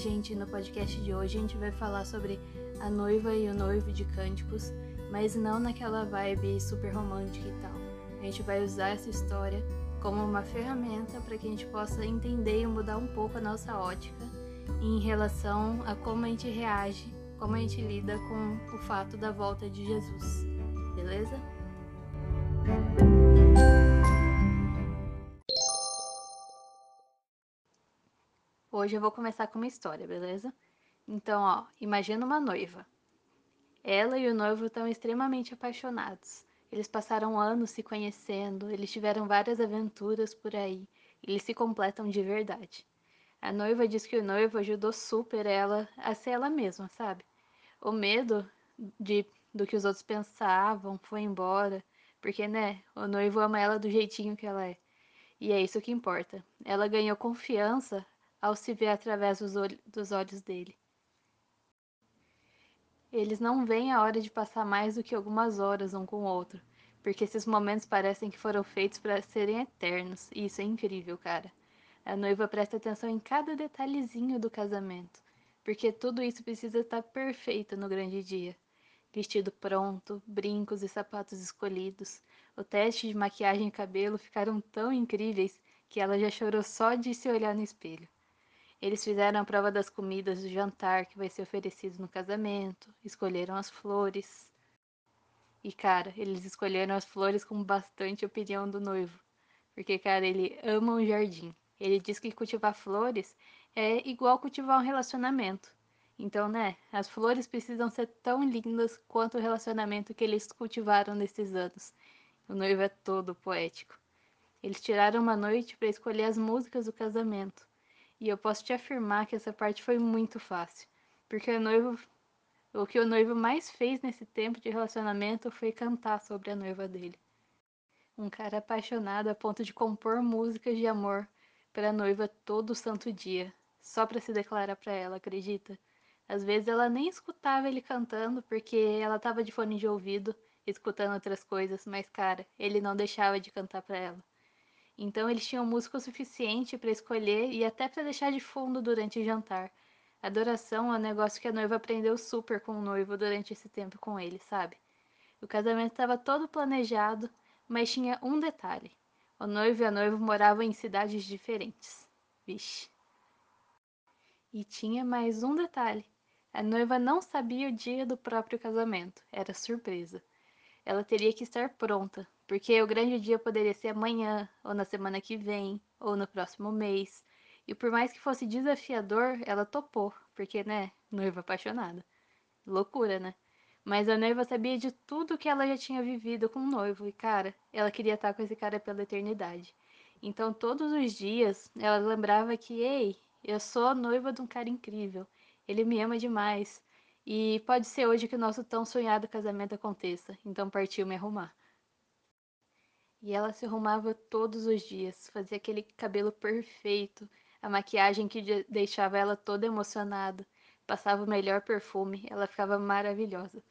gente, no podcast de hoje a gente vai falar sobre a noiva e o noivo de cânticos, mas não naquela vibe super romântica e tal. A gente vai usar essa história como uma ferramenta para que a gente possa entender e mudar um pouco a nossa ótica em relação a como a gente reage, como a gente lida com o fato da volta de Jesus. Beleza? Hoje eu vou começar com uma história, beleza? Então, ó, imagina uma noiva. Ela e o noivo estão extremamente apaixonados. Eles passaram anos se conhecendo, eles tiveram várias aventuras por aí, eles se completam de verdade. A noiva diz que o noivo ajudou super ela a ser ela mesma, sabe? O medo de do que os outros pensavam foi embora, porque, né, o noivo ama ela do jeitinho que ela é. E é isso que importa. Ela ganhou confiança ao se ver através dos, olh dos olhos dele. Eles não veem a hora de passar mais do que algumas horas um com o outro, porque esses momentos parecem que foram feitos para serem eternos, e isso é incrível, cara. A noiva presta atenção em cada detalhezinho do casamento, porque tudo isso precisa estar perfeito no grande dia. Vestido pronto, brincos e sapatos escolhidos, o teste de maquiagem e cabelo ficaram tão incríveis que ela já chorou só de se olhar no espelho. Eles fizeram a prova das comidas do jantar que vai ser oferecido no casamento, escolheram as flores. E, cara, eles escolheram as flores com bastante opinião do noivo. Porque, cara, ele ama um jardim. Ele diz que cultivar flores é igual cultivar um relacionamento. Então, né, as flores precisam ser tão lindas quanto o relacionamento que eles cultivaram nesses anos. O noivo é todo poético. Eles tiraram uma noite para escolher as músicas do casamento. E eu posso te afirmar que essa parte foi muito fácil, porque o noivo, o que o noivo mais fez nesse tempo de relacionamento foi cantar sobre a noiva dele. Um cara apaixonado a ponto de compor músicas de amor para a noiva todo santo dia, só para se declarar para ela, acredita? Às vezes ela nem escutava ele cantando porque ela estava de fone de ouvido, escutando outras coisas, mas cara, ele não deixava de cantar para ela. Então eles tinham música o suficiente para escolher e até para deixar de fundo durante o jantar. Adoração é um negócio que a noiva aprendeu super com o noivo durante esse tempo com ele, sabe? O casamento estava todo planejado, mas tinha um detalhe. O noivo e a noiva moravam em cidades diferentes. Vixe. E tinha mais um detalhe. A noiva não sabia o dia do próprio casamento, era surpresa. Ela teria que estar pronta, porque o grande dia poderia ser amanhã, ou na semana que vem, ou no próximo mês. E por mais que fosse desafiador, ela topou, porque, né, noiva apaixonada. Loucura, né? Mas a noiva sabia de tudo que ela já tinha vivido com o noivo, e cara, ela queria estar com esse cara pela eternidade. Então, todos os dias, ela lembrava que, ei, eu sou a noiva de um cara incrível, ele me ama demais, e pode ser hoje que o nosso tão sonhado casamento aconteça, então partiu me arrumar. E ela se arrumava todos os dias, fazia aquele cabelo perfeito, a maquiagem que deixava ela toda emocionada, passava o melhor perfume, ela ficava maravilhosa.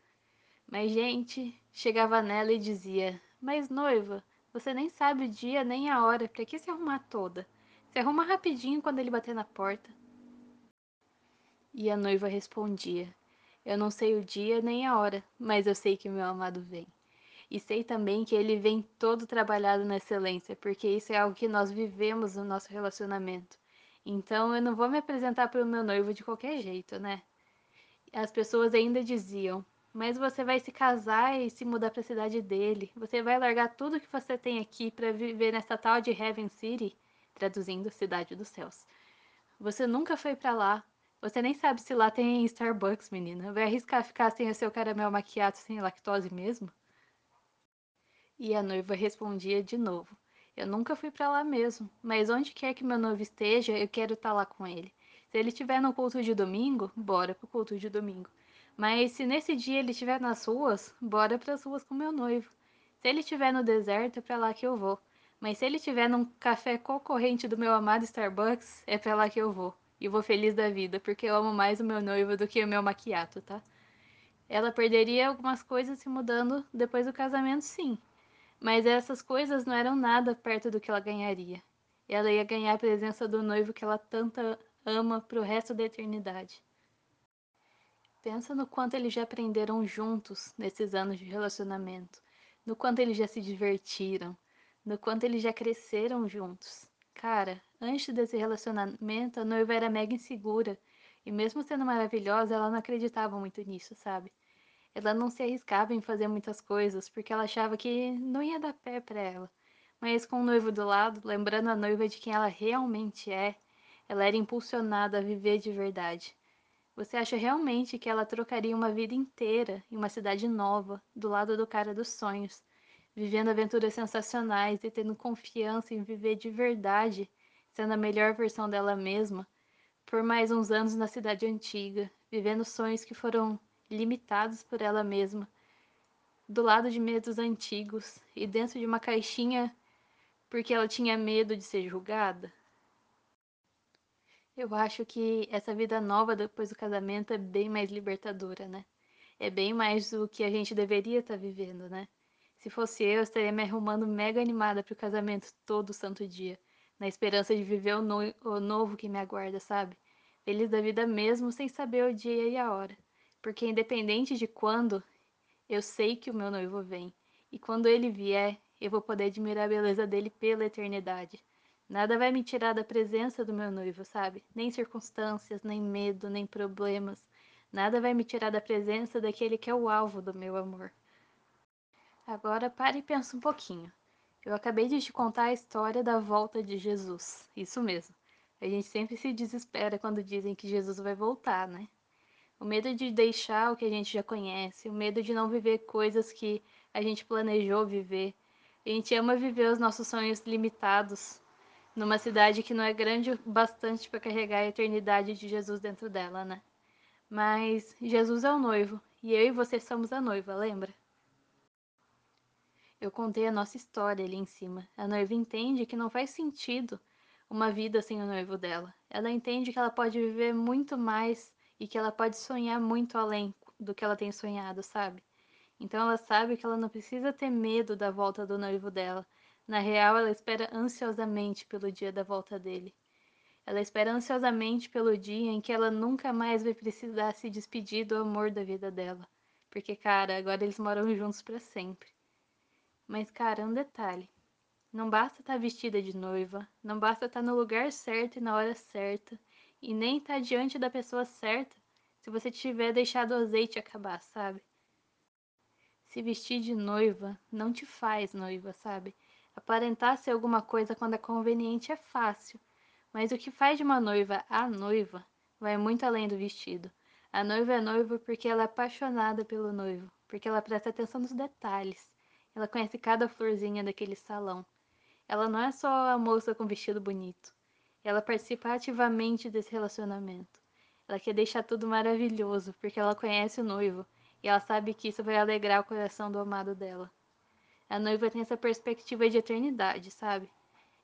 Mas, gente, chegava nela e dizia: Mas, noiva, você nem sabe o dia nem a hora, pra que se arrumar toda? Se arruma rapidinho quando ele bater na porta. E a noiva respondia: Eu não sei o dia nem a hora, mas eu sei que meu amado vem. E sei também que ele vem todo trabalhado na excelência, porque isso é algo que nós vivemos no nosso relacionamento. Então eu não vou me apresentar para o meu noivo de qualquer jeito, né? As pessoas ainda diziam: Mas você vai se casar e se mudar para a cidade dele. Você vai largar tudo que você tem aqui para viver nessa tal de Heaven City, traduzindo cidade dos céus. Você nunca foi para lá. Você nem sabe se lá tem Starbucks, menina. Vai arriscar ficar sem o seu caramelo maquiado sem lactose mesmo? E a noiva respondia de novo: Eu nunca fui para lá mesmo, mas onde quer que meu noivo esteja, eu quero estar tá lá com ele. Se ele estiver no culto de domingo, bora pro culto de domingo. Mas se nesse dia ele estiver nas ruas, bora para as ruas com meu noivo. Se ele estiver no deserto, é para lá que eu vou. Mas se ele estiver num café concorrente do meu amado Starbucks, é para lá que eu vou. E vou feliz da vida, porque eu amo mais o meu noivo do que o meu maquiato, tá? Ela perderia algumas coisas se mudando depois do casamento, sim. Mas essas coisas não eram nada perto do que ela ganharia. Ela ia ganhar a presença do noivo que ela tanto ama pro resto da eternidade. Pensa no quanto eles já aprenderam juntos nesses anos de relacionamento, no quanto eles já se divertiram, no quanto eles já cresceram juntos. Cara, antes desse relacionamento, a noiva era mega insegura, e mesmo sendo maravilhosa, ela não acreditava muito nisso, sabe? Ela não se arriscava em fazer muitas coisas porque ela achava que não ia dar pé para ela. Mas com o noivo do lado, lembrando a noiva de quem ela realmente é, ela era impulsionada a viver de verdade. Você acha realmente que ela trocaria uma vida inteira em uma cidade nova, do lado do cara dos sonhos, vivendo aventuras sensacionais e tendo confiança em viver de verdade, sendo a melhor versão dela mesma, por mais uns anos na cidade antiga, vivendo sonhos que foram limitados por ela mesma, do lado de medos antigos e dentro de uma caixinha porque ela tinha medo de ser julgada? Eu acho que essa vida nova depois do casamento é bem mais libertadora, né? É bem mais do que a gente deveria estar tá vivendo, né? Se fosse eu, eu estaria me arrumando mega animada pro casamento todo santo dia, na esperança de viver o, no o novo que me aguarda, sabe? Feliz da vida mesmo, sem saber o dia e a hora. Porque independente de quando, eu sei que o meu noivo vem. E quando ele vier, eu vou poder admirar a beleza dele pela eternidade. Nada vai me tirar da presença do meu noivo, sabe? Nem circunstâncias, nem medo, nem problemas. Nada vai me tirar da presença daquele que é o alvo do meu amor. Agora pare e pensa um pouquinho. Eu acabei de te contar a história da volta de Jesus. Isso mesmo. A gente sempre se desespera quando dizem que Jesus vai voltar, né? O medo de deixar o que a gente já conhece, o medo de não viver coisas que a gente planejou viver. A gente ama viver os nossos sonhos limitados, numa cidade que não é grande o bastante para carregar a eternidade de Jesus dentro dela, né? Mas Jesus é o noivo e eu e você somos a noiva, lembra? Eu contei a nossa história ali em cima. A noiva entende que não faz sentido uma vida sem o noivo dela. Ela entende que ela pode viver muito mais e que ela pode sonhar muito além do que ela tem sonhado, sabe? Então ela sabe que ela não precisa ter medo da volta do noivo dela, na real, ela espera ansiosamente pelo dia da volta dele. Ela espera ansiosamente pelo dia em que ela nunca mais vai precisar se despedir do amor da vida dela. Porque, cara, agora eles moram juntos para sempre. Mas, cara, um detalhe. Não basta estar tá vestida de noiva, não basta estar tá no lugar certo e na hora certa, e nem estar tá diante da pessoa certa se você tiver deixado o azeite acabar, sabe? Se vestir de noiva não te faz noiva, sabe? Aparentar ser alguma coisa quando é conveniente é fácil, mas o que faz de uma noiva a noiva vai muito além do vestido. A noiva é noiva porque ela é apaixonada pelo noivo, porque ela presta atenção nos detalhes. Ela conhece cada florzinha daquele salão. Ela não é só a moça com vestido bonito. Ela participa ativamente desse relacionamento. Ela quer deixar tudo maravilhoso, porque ela conhece o noivo e ela sabe que isso vai alegrar o coração do amado dela. A noiva tem essa perspectiva de eternidade, sabe?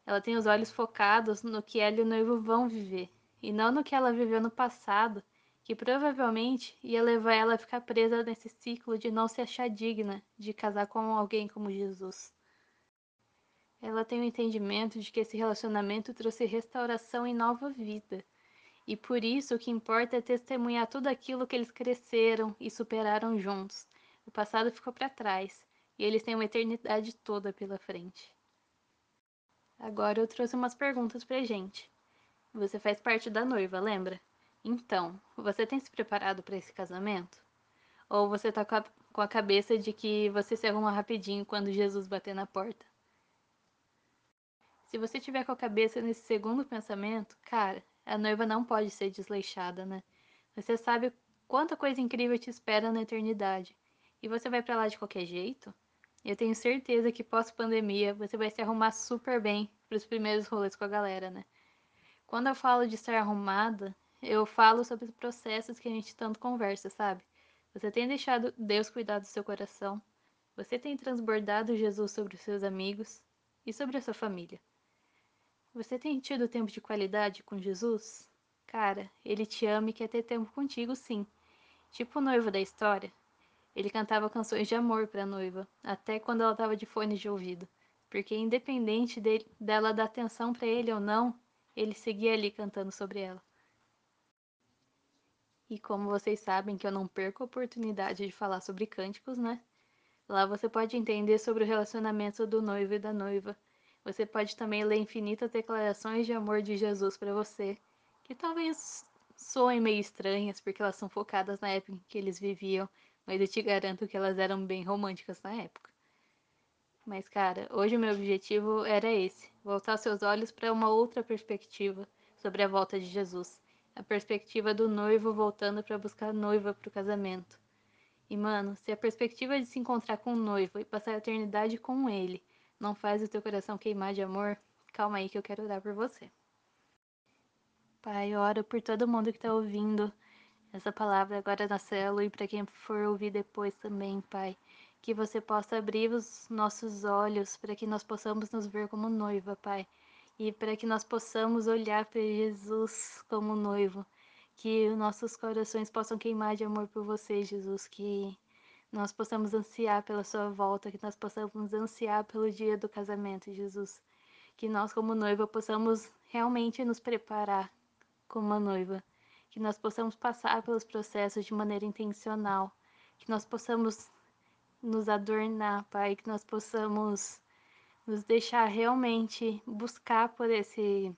Ela tem os olhos focados no que ela e o noivo vão viver, e não no que ela viveu no passado, que provavelmente ia levar ela a ficar presa nesse ciclo de não se achar digna de casar com alguém como Jesus. Ela tem o entendimento de que esse relacionamento trouxe restauração e nova vida. E por isso o que importa é testemunhar tudo aquilo que eles cresceram e superaram juntos. O passado ficou para trás e eles têm uma eternidade toda pela frente. Agora eu trouxe umas perguntas pra gente. Você faz parte da noiva, lembra? Então, você tem se preparado para esse casamento? Ou você tá com a, com a cabeça de que você se arruma rapidinho quando Jesus bater na porta? Se você tiver com a cabeça nesse segundo pensamento, cara, a noiva não pode ser desleixada, né? Você sabe quanta coisa incrível te espera na eternidade. E você vai para lá de qualquer jeito? Eu tenho certeza que pós-pandemia você vai se arrumar super bem para os primeiros rolês com a galera, né? Quando eu falo de estar arrumada, eu falo sobre os processos que a gente tanto conversa, sabe? Você tem deixado Deus cuidar do seu coração. Você tem transbordado Jesus sobre os seus amigos e sobre a sua família. Você tem tido tempo de qualidade com Jesus? Cara, ele te ama e quer ter tempo contigo, sim. Tipo o noivo da história, ele cantava canções de amor para a noiva, até quando ela estava de fone de ouvido, porque independente dele, dela dar atenção para ele ou não, ele seguia ali cantando sobre ela. E como vocês sabem que eu não perco a oportunidade de falar sobre cânticos, né? Lá você pode entender sobre o relacionamento do noivo e da noiva. Você pode também ler infinitas declarações de amor de Jesus para você, que talvez soem meio estranhas porque elas são focadas na época em que eles viviam, mas eu te garanto que elas eram bem românticas na época. Mas, cara, hoje o meu objetivo era esse: voltar seus olhos para uma outra perspectiva sobre a volta de Jesus. A perspectiva do noivo voltando para buscar noiva para o casamento. E, mano, se a perspectiva de se encontrar com o noivo e passar a eternidade com ele não faz o teu coração queimar de amor, calma aí que eu quero orar por você. Pai, oro por todo mundo que está ouvindo essa palavra agora na célula e para quem for ouvir depois também, Pai. Que você possa abrir os nossos olhos para que nós possamos nos ver como noiva, Pai, e para que nós possamos olhar para Jesus como noivo, que os nossos corações possam queimar de amor por você, Jesus, que nós possamos ansiar pela sua volta, que nós possamos ansiar pelo dia do casamento, Jesus, que nós como noiva possamos realmente nos preparar como uma noiva, que nós possamos passar pelos processos de maneira intencional, que nós possamos nos adornar, Pai, que nós possamos nos deixar realmente buscar por esse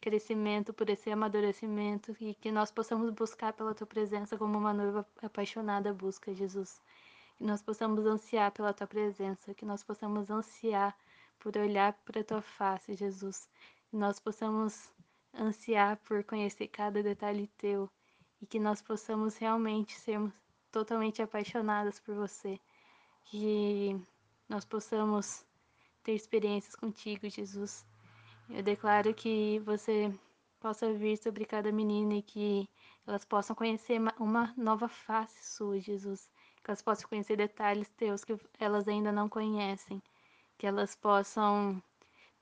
crescimento, por esse amadurecimento. E que nós possamos buscar pela tua presença como uma noiva apaixonada busca, Jesus. Que nós possamos ansiar pela tua presença, que nós possamos ansiar por olhar para a tua face, Jesus. Que nós possamos ansiar por conhecer cada detalhe teu e que nós possamos realmente sermos totalmente apaixonadas por você que nós possamos ter experiências contigo, Jesus. Eu declaro que você possa vir sobre cada menina e que elas possam conhecer uma nova face sua, Jesus. Que elas possam conhecer detalhes teus que elas ainda não conhecem. Que elas possam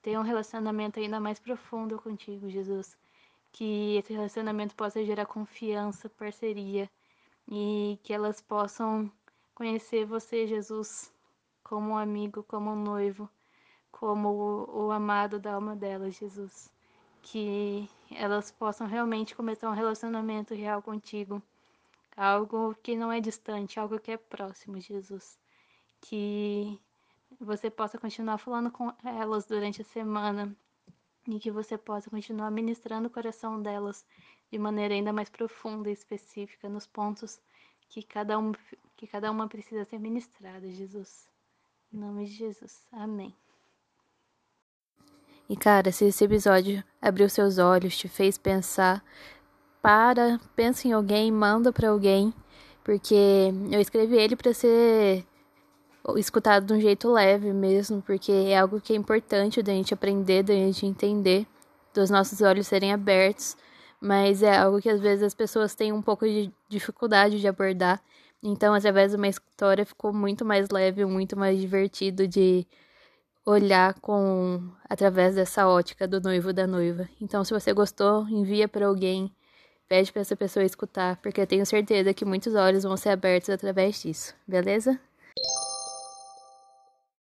ter um relacionamento ainda mais profundo contigo, Jesus. Que esse relacionamento possa gerar confiança, parceria e que elas possam conhecer você, Jesus, como um amigo, como um noivo, como o, o amado da alma delas, Jesus. Que elas possam realmente começar um relacionamento real contigo. Algo que não é distante, algo que é próximo, Jesus. Que você possa continuar falando com elas durante a semana e que você possa continuar ministrando o coração delas de maneira ainda mais profunda e específica nos pontos que cada, um, que cada uma precisa ser ministrada, Jesus. Em nome de Jesus. Amém. E cara, se esse episódio abriu seus olhos, te fez pensar, para, pensa em alguém, manda para alguém, porque eu escrevi ele para ser escutado de um jeito leve mesmo, porque é algo que é importante da gente aprender, da gente entender, dos nossos olhos serem abertos mas é algo que às vezes as pessoas têm um pouco de dificuldade de abordar. Então, através de uma história, ficou muito mais leve, muito mais divertido de olhar com através dessa ótica do noivo da noiva. Então, se você gostou, envia para alguém, pede para essa pessoa escutar, porque eu tenho certeza que muitos olhos vão ser abertos através disso. Beleza?